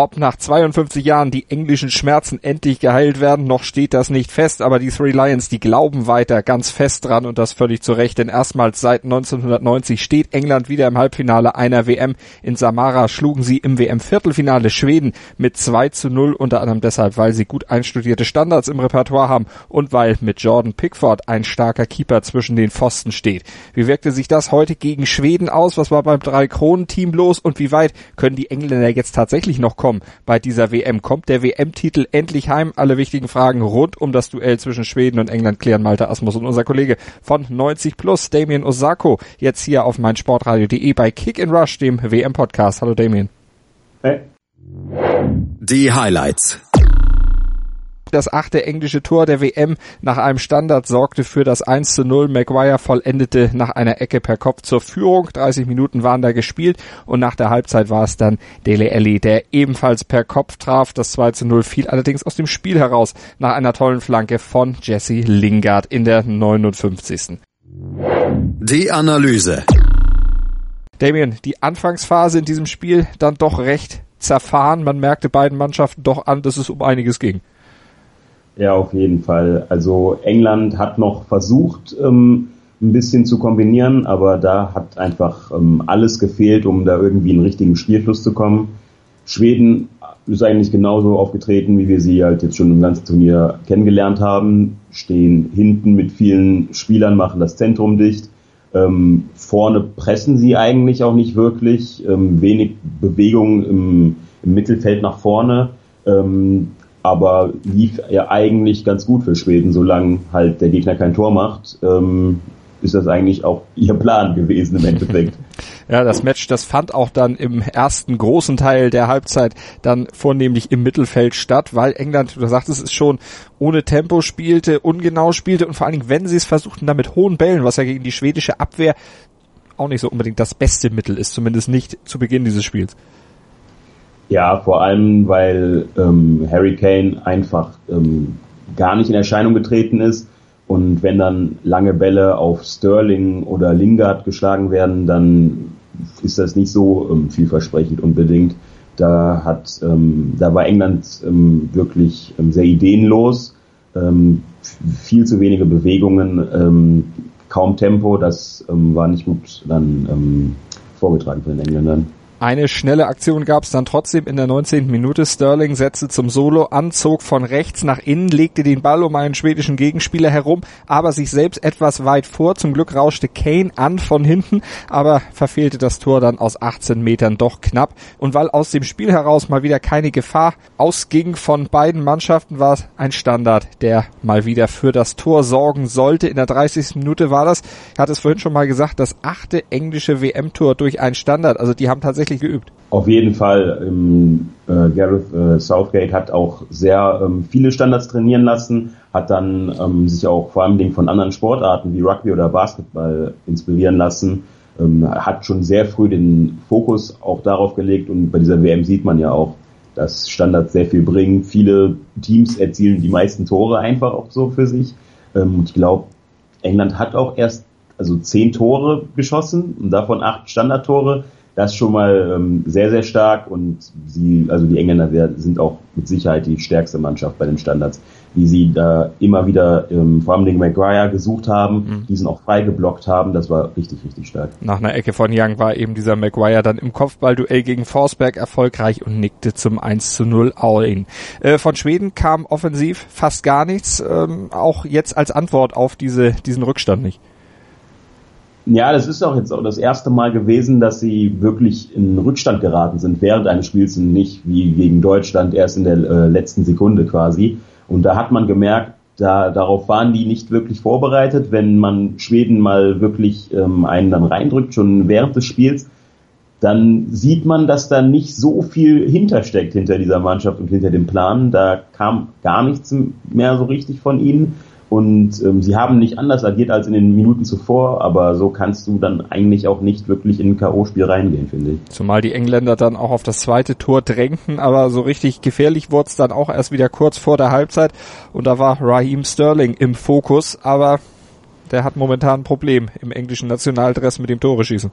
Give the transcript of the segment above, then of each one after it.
ob nach 52 Jahren die englischen Schmerzen endlich geheilt werden, noch steht das nicht fest, aber die Three Lions, die glauben weiter ganz fest dran und das völlig zu Recht, denn erstmals seit 1990 steht England wieder im Halbfinale einer WM. In Samara schlugen sie im WM-Viertelfinale Schweden mit 2 zu 0, unter anderem deshalb, weil sie gut einstudierte Standards im Repertoire haben und weil mit Jordan Pickford ein starker Keeper zwischen den Pfosten steht. Wie wirkte sich das heute gegen Schweden aus? Was war beim Drei-Kronen-Team los und wie weit können die Engländer jetzt tatsächlich noch kommen? Kommen bei dieser WM. Kommt der WM-Titel endlich heim? Alle wichtigen Fragen rund um das Duell zwischen Schweden und England klären Malte Asmus und unser Kollege von 90 Plus, Damien Osako, jetzt hier auf meinsportradio.de bei Kick in Rush, dem WM-Podcast. Hallo Damien. Hey. Die Highlights. Das achte englische Tor der WM nach einem Standard sorgte für das 1 zu 0. Maguire vollendete nach einer Ecke per Kopf zur Führung. 30 Minuten waren da gespielt und nach der Halbzeit war es dann Dele Alli, der ebenfalls per Kopf traf. Das 2 zu 0 fiel allerdings aus dem Spiel heraus nach einer tollen Flanke von Jesse Lingard in der 59. Die Analyse. Damien, die Anfangsphase in diesem Spiel dann doch recht zerfahren. Man merkte beiden Mannschaften doch an, dass es um einiges ging. Ja, auf jeden Fall. Also England hat noch versucht, ähm, ein bisschen zu kombinieren, aber da hat einfach ähm, alles gefehlt, um da irgendwie in einen richtigen Spielfluss zu kommen. Schweden ist eigentlich genauso aufgetreten, wie wir sie halt jetzt schon im ganzen Turnier kennengelernt haben. Stehen hinten mit vielen Spielern, machen das Zentrum dicht. Ähm, vorne pressen sie eigentlich auch nicht wirklich. Ähm, wenig Bewegung im, im, Mittelfeld nach vorne. Ähm, aber lief ja eigentlich ganz gut für Schweden, solange halt der Gegner kein Tor macht. Ähm, ist das eigentlich auch ihr Plan gewesen im Endeffekt. Ja, das Match, das fand auch dann im ersten großen Teil der Halbzeit dann vornehmlich im Mittelfeld statt, weil England, du sagtest es schon, ohne Tempo spielte, ungenau spielte und vor allen Dingen, wenn sie es versuchten, dann mit hohen Bällen, was ja gegen die schwedische Abwehr auch nicht so unbedingt das beste Mittel ist, zumindest nicht zu Beginn dieses Spiels. Ja, vor allem, weil ähm, Harry Kane einfach ähm, gar nicht in Erscheinung getreten ist. Und wenn dann lange Bälle auf Sterling oder Lingard geschlagen werden, dann ist das nicht so ähm, vielversprechend unbedingt. Da hat, ähm, da war England ähm, wirklich ähm, sehr ideenlos, ähm, viel zu wenige Bewegungen, ähm, kaum Tempo. Das ähm, war nicht gut dann ähm, vorgetragen von den Engländern. Eine schnelle Aktion gab es dann trotzdem in der 19. Minute. Sterling setzte zum Solo an, von rechts nach innen, legte den Ball um einen schwedischen Gegenspieler herum, aber sich selbst etwas weit vor. Zum Glück rauschte Kane an von hinten, aber verfehlte das Tor dann aus 18 Metern doch knapp. Und weil aus dem Spiel heraus mal wieder keine Gefahr ausging von beiden Mannschaften, war es ein Standard, der mal wieder für das Tor sorgen sollte. In der 30. Minute war das, ich hatte es vorhin schon mal gesagt, das achte englische WM-Tor durch ein Standard. Also die haben tatsächlich tatsächlich geübt? Auf jeden Fall. Ähm, äh, Gareth äh, Southgate hat auch sehr ähm, viele Standards trainieren lassen, hat dann ähm, sich auch vor allem von anderen Sportarten wie Rugby oder Basketball inspirieren lassen, ähm, hat schon sehr früh den Fokus auch darauf gelegt und bei dieser WM sieht man ja auch, dass Standards sehr viel bringen. Viele Teams erzielen die meisten Tore einfach auch so für sich. Ähm, und ich glaube, England hat auch erst also zehn Tore geschossen und davon acht Standardtore das schon mal ähm, sehr, sehr stark und sie, also die Engländer sind auch mit Sicherheit die stärkste Mannschaft bei den Standards, wie sie da immer wieder ähm, vor allem den Maguire gesucht haben, mhm. diesen auch frei geblockt haben, das war richtig, richtig stark. Nach einer Ecke von Young war eben dieser Maguire dann im Kopfballduell gegen Forsberg erfolgreich und nickte zum 1 zu 0 All-In. Äh, von Schweden kam offensiv fast gar nichts, ähm, auch jetzt als Antwort auf diese, diesen Rückstand nicht. Ja, das ist auch jetzt auch das erste Mal gewesen, dass sie wirklich in Rückstand geraten sind während eines Spiels und nicht wie gegen Deutschland erst in der äh, letzten Sekunde quasi. Und da hat man gemerkt, da, darauf waren die nicht wirklich vorbereitet. Wenn man Schweden mal wirklich ähm, einen dann reindrückt, schon während des Spiels, dann sieht man, dass da nicht so viel hintersteckt hinter dieser Mannschaft und hinter dem Plan. Da kam gar nichts mehr so richtig von ihnen. Und ähm, sie haben nicht anders agiert als in den Minuten zuvor, aber so kannst du dann eigentlich auch nicht wirklich in ein K.O.-Spiel reingehen, finde ich. Zumal die Engländer dann auch auf das zweite Tor drängten, aber so richtig gefährlich wurde es dann auch erst wieder kurz vor der Halbzeit und da war Raheem Sterling im Fokus, aber der hat momentan ein Problem im englischen Nationaldress mit dem Tore schießen.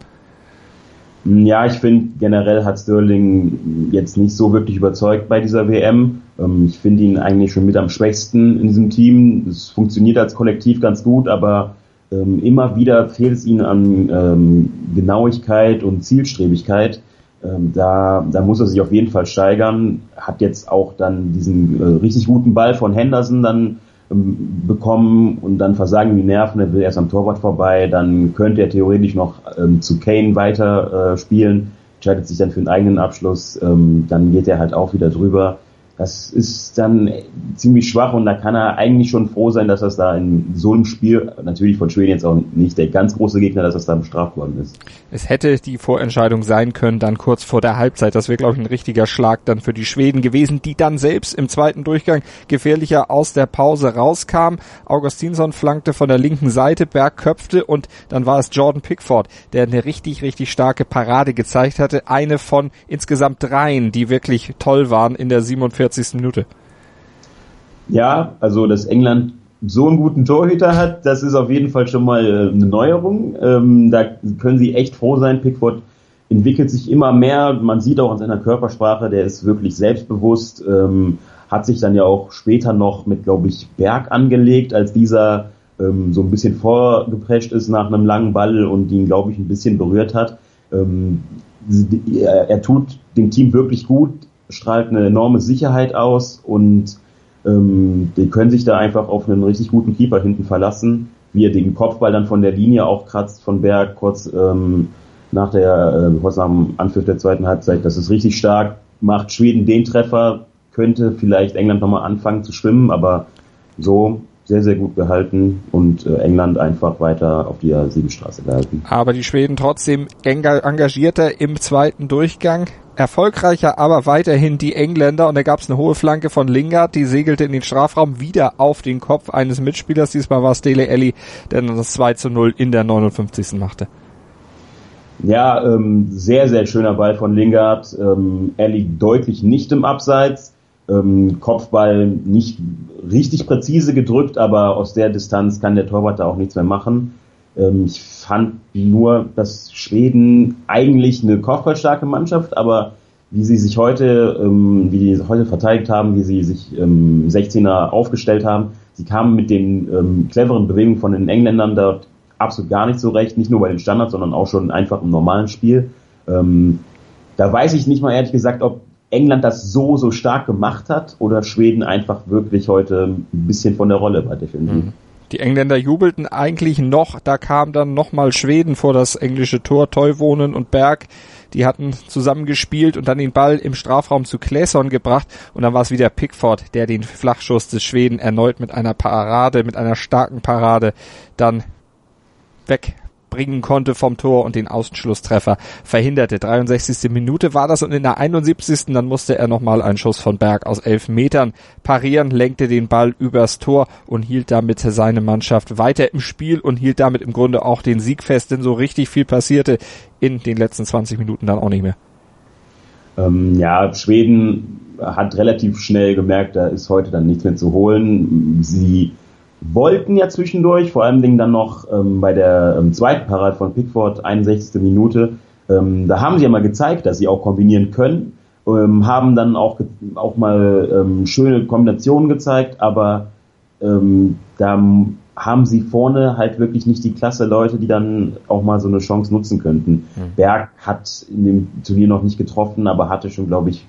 Ja, ich finde generell hat Sterling jetzt nicht so wirklich überzeugt bei dieser WM. Ähm, ich finde ihn eigentlich schon mit am schwächsten in diesem Team. Es funktioniert als Kollektiv ganz gut, aber ähm, immer wieder fehlt es ihnen an ähm, Genauigkeit und Zielstrebigkeit. da, da muss er sich auf jeden Fall steigern. Hat jetzt auch dann diesen äh, richtig guten Ball von Henderson dann bekommen und dann versagen die Nerven, er will erst am Torwart vorbei, dann könnte er theoretisch noch ähm, zu Kane weiter äh, spielen, entscheidet sich dann für einen eigenen Abschluss, ähm, dann geht er halt auch wieder drüber. Das ist dann ziemlich schwach und da kann er eigentlich schon froh sein, dass das da in so einem Spiel, natürlich von Schweden jetzt auch nicht der ganz große Gegner, dass das da bestraft worden ist. Es hätte die Vorentscheidung sein können, dann kurz vor der Halbzeit. Das wäre, glaube ich, ein richtiger Schlag dann für die Schweden gewesen, die dann selbst im zweiten Durchgang gefährlicher aus der Pause rauskamen. Augustinsson flankte von der linken Seite, Berg köpfte und dann war es Jordan Pickford, der eine richtig, richtig starke Parade gezeigt hatte. Eine von insgesamt dreien, die wirklich toll waren in der 47 45. Minute. Ja, also dass England so einen guten Torhüter hat, das ist auf jeden Fall schon mal äh, eine Neuerung. Ähm, da können sie echt froh sein. Pickford entwickelt sich immer mehr. Man sieht auch an seiner Körpersprache, der ist wirklich selbstbewusst. Ähm, hat sich dann ja auch später noch mit, glaube ich, Berg angelegt, als dieser ähm, so ein bisschen vorgeprescht ist nach einem langen Ball und ihn, glaube ich, ein bisschen berührt hat. Ähm, er tut dem Team wirklich gut strahlt eine enorme Sicherheit aus und ähm, die können sich da einfach auf einen richtig guten Keeper hinten verlassen, wie er den Kopfball dann von der Linie aufkratzt von Berg kurz ähm, nach der äh, kurz nach dem Anpfiff der zweiten Halbzeit. Das ist richtig stark. Macht Schweden den Treffer, könnte vielleicht England nochmal anfangen zu schwimmen, aber so sehr, sehr gut gehalten und äh, England einfach weiter auf die Siebenstraße gehalten. Aber die Schweden trotzdem engagierter im zweiten Durchgang. Erfolgreicher aber weiterhin die Engländer und da gab es eine hohe Flanke von Lingard, die segelte in den Strafraum wieder auf den Kopf eines Mitspielers. Diesmal war es Dele Alli, der dann das 2 zu 0 in der 59. machte. Ja, ähm, sehr, sehr schöner Ball von Lingard. Ähm, liegt deutlich nicht im Abseits. Ähm, Kopfball nicht richtig präzise gedrückt, aber aus der Distanz kann der Torwart da auch nichts mehr machen. Ähm, ich fand nur, dass Schweden eigentlich eine kopfballstarke Mannschaft, aber wie sie sich heute, ähm, wie sie heute verteidigt haben, wie sie sich ähm, 16er aufgestellt haben, sie kamen mit den ähm, cleveren Bewegungen von den Engländern dort absolut gar nicht so recht, nicht nur bei den Standards, sondern auch schon einfach im normalen Spiel. Ähm, da weiß ich nicht mal ehrlich gesagt, ob England das so, so stark gemacht hat oder Schweden einfach wirklich heute ein bisschen von der Rolle war defensiv. Mhm. Die Engländer jubelten eigentlich noch, da kam dann nochmal Schweden vor das englische Tor, Teuwonen und Berg, die hatten zusammengespielt und dann den Ball im Strafraum zu Claesson gebracht. Und dann war es wieder Pickford, der den Flachschuss des Schweden erneut mit einer Parade, mit einer starken Parade dann weg bringen konnte vom Tor und den Außenschlusstreffer verhinderte. 63. Minute war das und in der 71. dann musste er nochmal einen Schuss von Berg aus elf Metern parieren, lenkte den Ball übers Tor und hielt damit seine Mannschaft weiter im Spiel und hielt damit im Grunde auch den Sieg fest, denn so richtig viel passierte in den letzten 20 Minuten dann auch nicht mehr. Ähm, ja, Schweden hat relativ schnell gemerkt, da ist heute dann nichts mehr zu holen. Sie wollten ja zwischendurch, vor allen Dingen dann noch ähm, bei der ähm, zweiten Parade von Pickford, 61. Minute, ähm, da haben sie ja mal gezeigt, dass sie auch kombinieren können, ähm, haben dann auch, auch mal ähm, schöne Kombinationen gezeigt, aber ähm, da haben sie vorne halt wirklich nicht die klasse Leute, die dann auch mal so eine Chance nutzen könnten. Mhm. Berg hat in dem Turnier noch nicht getroffen, aber hatte schon, glaube ich,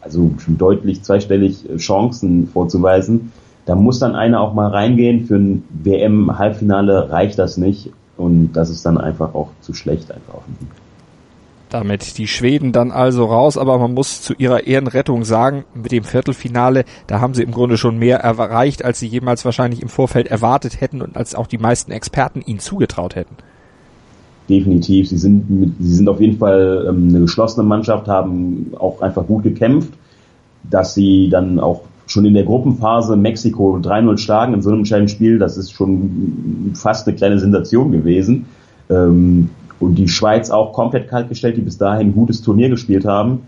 also schon deutlich zweistellig äh, Chancen vorzuweisen. Da muss dann einer auch mal reingehen. Für ein WM-Halbfinale reicht das nicht. Und das ist dann einfach auch zu schlecht einfach Damit die Schweden dann also raus, aber man muss zu ihrer Ehrenrettung sagen, mit dem Viertelfinale, da haben sie im Grunde schon mehr erreicht, als sie jemals wahrscheinlich im Vorfeld erwartet hätten und als auch die meisten Experten ihnen zugetraut hätten. Definitiv. Sie sind, sie sind auf jeden Fall ähm, eine geschlossene Mannschaft, haben auch einfach gut gekämpft, dass sie dann auch schon in der Gruppenphase Mexiko 3-0 schlagen in so einem entscheidenden Spiel, das ist schon fast eine kleine Sensation gewesen. Ähm, und die Schweiz auch komplett kaltgestellt, die bis dahin ein gutes Turnier gespielt haben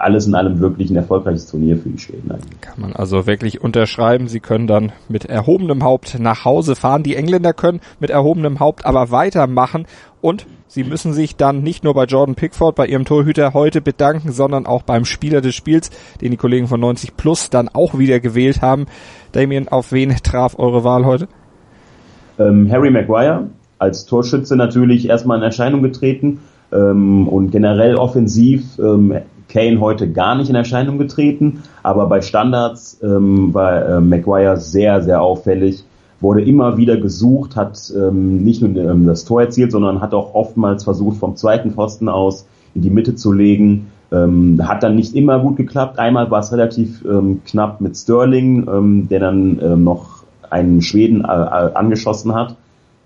alles in allem wirklich ein erfolgreiches Turnier für die Schweden. Eigentlich. Kann man also wirklich unterschreiben. Sie können dann mit erhobenem Haupt nach Hause fahren. Die Engländer können mit erhobenem Haupt aber weitermachen und sie müssen sich dann nicht nur bei Jordan Pickford, bei ihrem Torhüter heute bedanken, sondern auch beim Spieler des Spiels, den die Kollegen von 90 Plus dann auch wieder gewählt haben. Damien, auf wen traf eure Wahl heute? Ähm, Harry Maguire als Torschütze natürlich erstmal in Erscheinung getreten ähm, und generell offensiv ähm, Kane heute gar nicht in Erscheinung getreten, aber bei Standards ähm, war äh, Maguire sehr, sehr auffällig, wurde immer wieder gesucht, hat ähm, nicht nur ähm, das Tor erzielt, sondern hat auch oftmals versucht, vom zweiten Pfosten aus in die Mitte zu legen. Ähm, hat dann nicht immer gut geklappt. Einmal war es relativ ähm, knapp mit Sterling, ähm, der dann ähm, noch einen Schweden äh, äh angeschossen hat.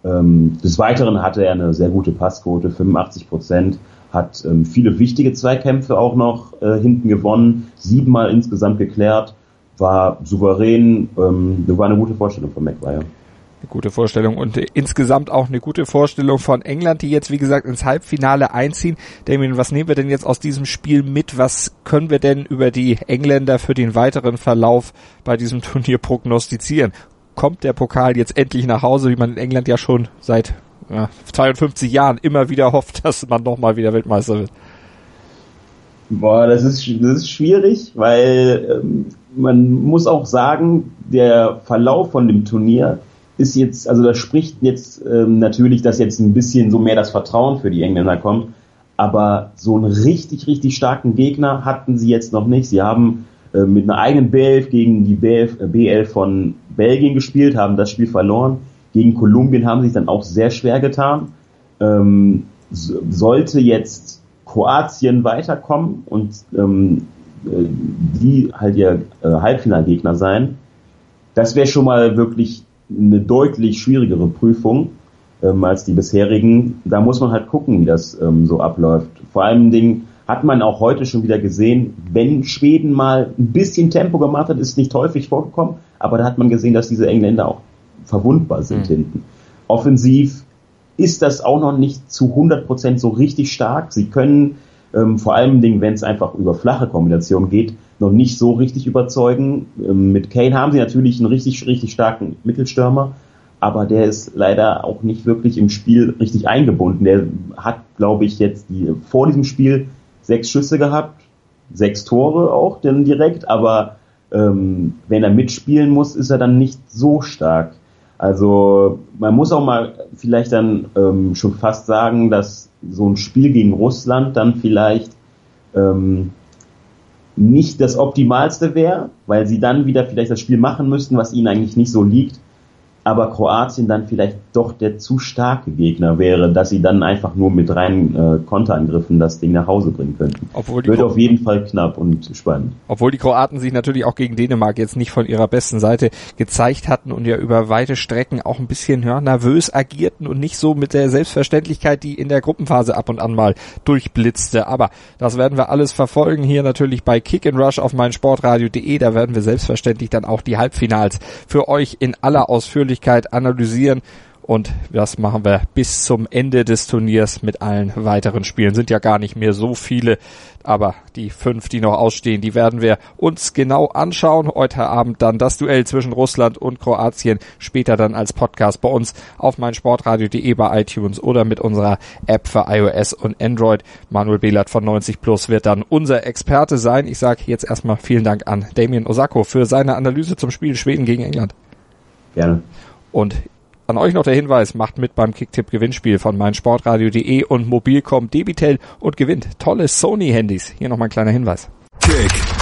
Ähm, des Weiteren hatte er eine sehr gute Passquote, 85 Prozent hat ähm, viele wichtige Zweikämpfe auch noch äh, hinten gewonnen, siebenmal insgesamt geklärt, war souverän, ähm, war eine gute Vorstellung von Maguire. Eine gute Vorstellung und äh, insgesamt auch eine gute Vorstellung von England, die jetzt wie gesagt ins Halbfinale einziehen. Damien, was nehmen wir denn jetzt aus diesem Spiel mit? Was können wir denn über die Engländer für den weiteren Verlauf bei diesem Turnier prognostizieren? Kommt der Pokal jetzt endlich nach Hause, wie man in England ja schon seit ja, 52 Jahren immer wieder hofft, dass man nochmal wieder Weltmeister wird? Boah, das ist, das ist schwierig, weil ähm, man muss auch sagen, der Verlauf von dem Turnier ist jetzt, also da spricht jetzt ähm, natürlich, dass jetzt ein bisschen so mehr das Vertrauen für die Engländer kommt, aber so einen richtig, richtig starken Gegner hatten sie jetzt noch nicht. Sie haben äh, mit einer eigenen B11 gegen die B11, äh, B11 von Belgien gespielt, haben das Spiel verloren gegen Kolumbien haben sich dann auch sehr schwer getan. Ähm, sollte jetzt Kroatien weiterkommen und ähm, äh, die halt ihr äh, Halbfinalgegner sein, das wäre schon mal wirklich eine deutlich schwierigere Prüfung ähm, als die bisherigen. Da muss man halt gucken, wie das ähm, so abläuft. Vor allem Ding hat man auch heute schon wieder gesehen, wenn Schweden mal ein bisschen Tempo gemacht hat, ist nicht häufig vorgekommen, aber da hat man gesehen, dass diese Engländer auch verwundbar sind mhm. hinten. Offensiv ist das auch noch nicht zu 100% so richtig stark. Sie können ähm, vor allem, wenn es einfach über flache Kombinationen geht, noch nicht so richtig überzeugen. Ähm, mit Kane haben sie natürlich einen richtig, richtig starken Mittelstürmer, aber der ist leider auch nicht wirklich im Spiel richtig eingebunden. Der hat, glaube ich, jetzt die, vor diesem Spiel sechs Schüsse gehabt, sechs Tore auch denn direkt, aber ähm, wenn er mitspielen muss, ist er dann nicht so stark. Also man muss auch mal vielleicht dann ähm, schon fast sagen, dass so ein Spiel gegen Russland dann vielleicht ähm, nicht das Optimalste wäre, weil sie dann wieder vielleicht das Spiel machen müssten, was ihnen eigentlich nicht so liegt aber Kroatien dann vielleicht doch der zu starke Gegner wäre, dass sie dann einfach nur mit reinen äh, Konterangriffen das Ding nach Hause bringen könnten. Obwohl die Wird auf jeden Fall knapp und spannend. Obwohl die Kroaten sich natürlich auch gegen Dänemark jetzt nicht von ihrer besten Seite gezeigt hatten und ja über weite Strecken auch ein bisschen ja, nervös agierten und nicht so mit der Selbstverständlichkeit, die in der Gruppenphase ab und an mal durchblitzte. Aber das werden wir alles verfolgen hier natürlich bei Kick and Rush auf meinsportradio.de. Da werden wir selbstverständlich dann auch die Halbfinals für euch in aller Ausführlichkeit Möglichkeit analysieren. Und das machen wir bis zum Ende des Turniers mit allen weiteren Spielen. Sind ja gar nicht mehr so viele, aber die fünf, die noch ausstehen, die werden wir uns genau anschauen. Heute Abend dann das Duell zwischen Russland und Kroatien. Später dann als Podcast bei uns auf meinsportradio.de bei iTunes oder mit unserer App für iOS und Android. Manuel Behlert von 90 Plus wird dann unser Experte sein. Ich sage jetzt erstmal vielen Dank an Damien Osako für seine Analyse zum Spiel Schweden gegen England. Gerne. Und an euch noch der Hinweis, macht mit beim Kicktipp-Gewinnspiel von meinsportradio.de und Mobilcom Debitel und gewinnt tolle Sony-Handys. Hier nochmal ein kleiner Hinweis. Kick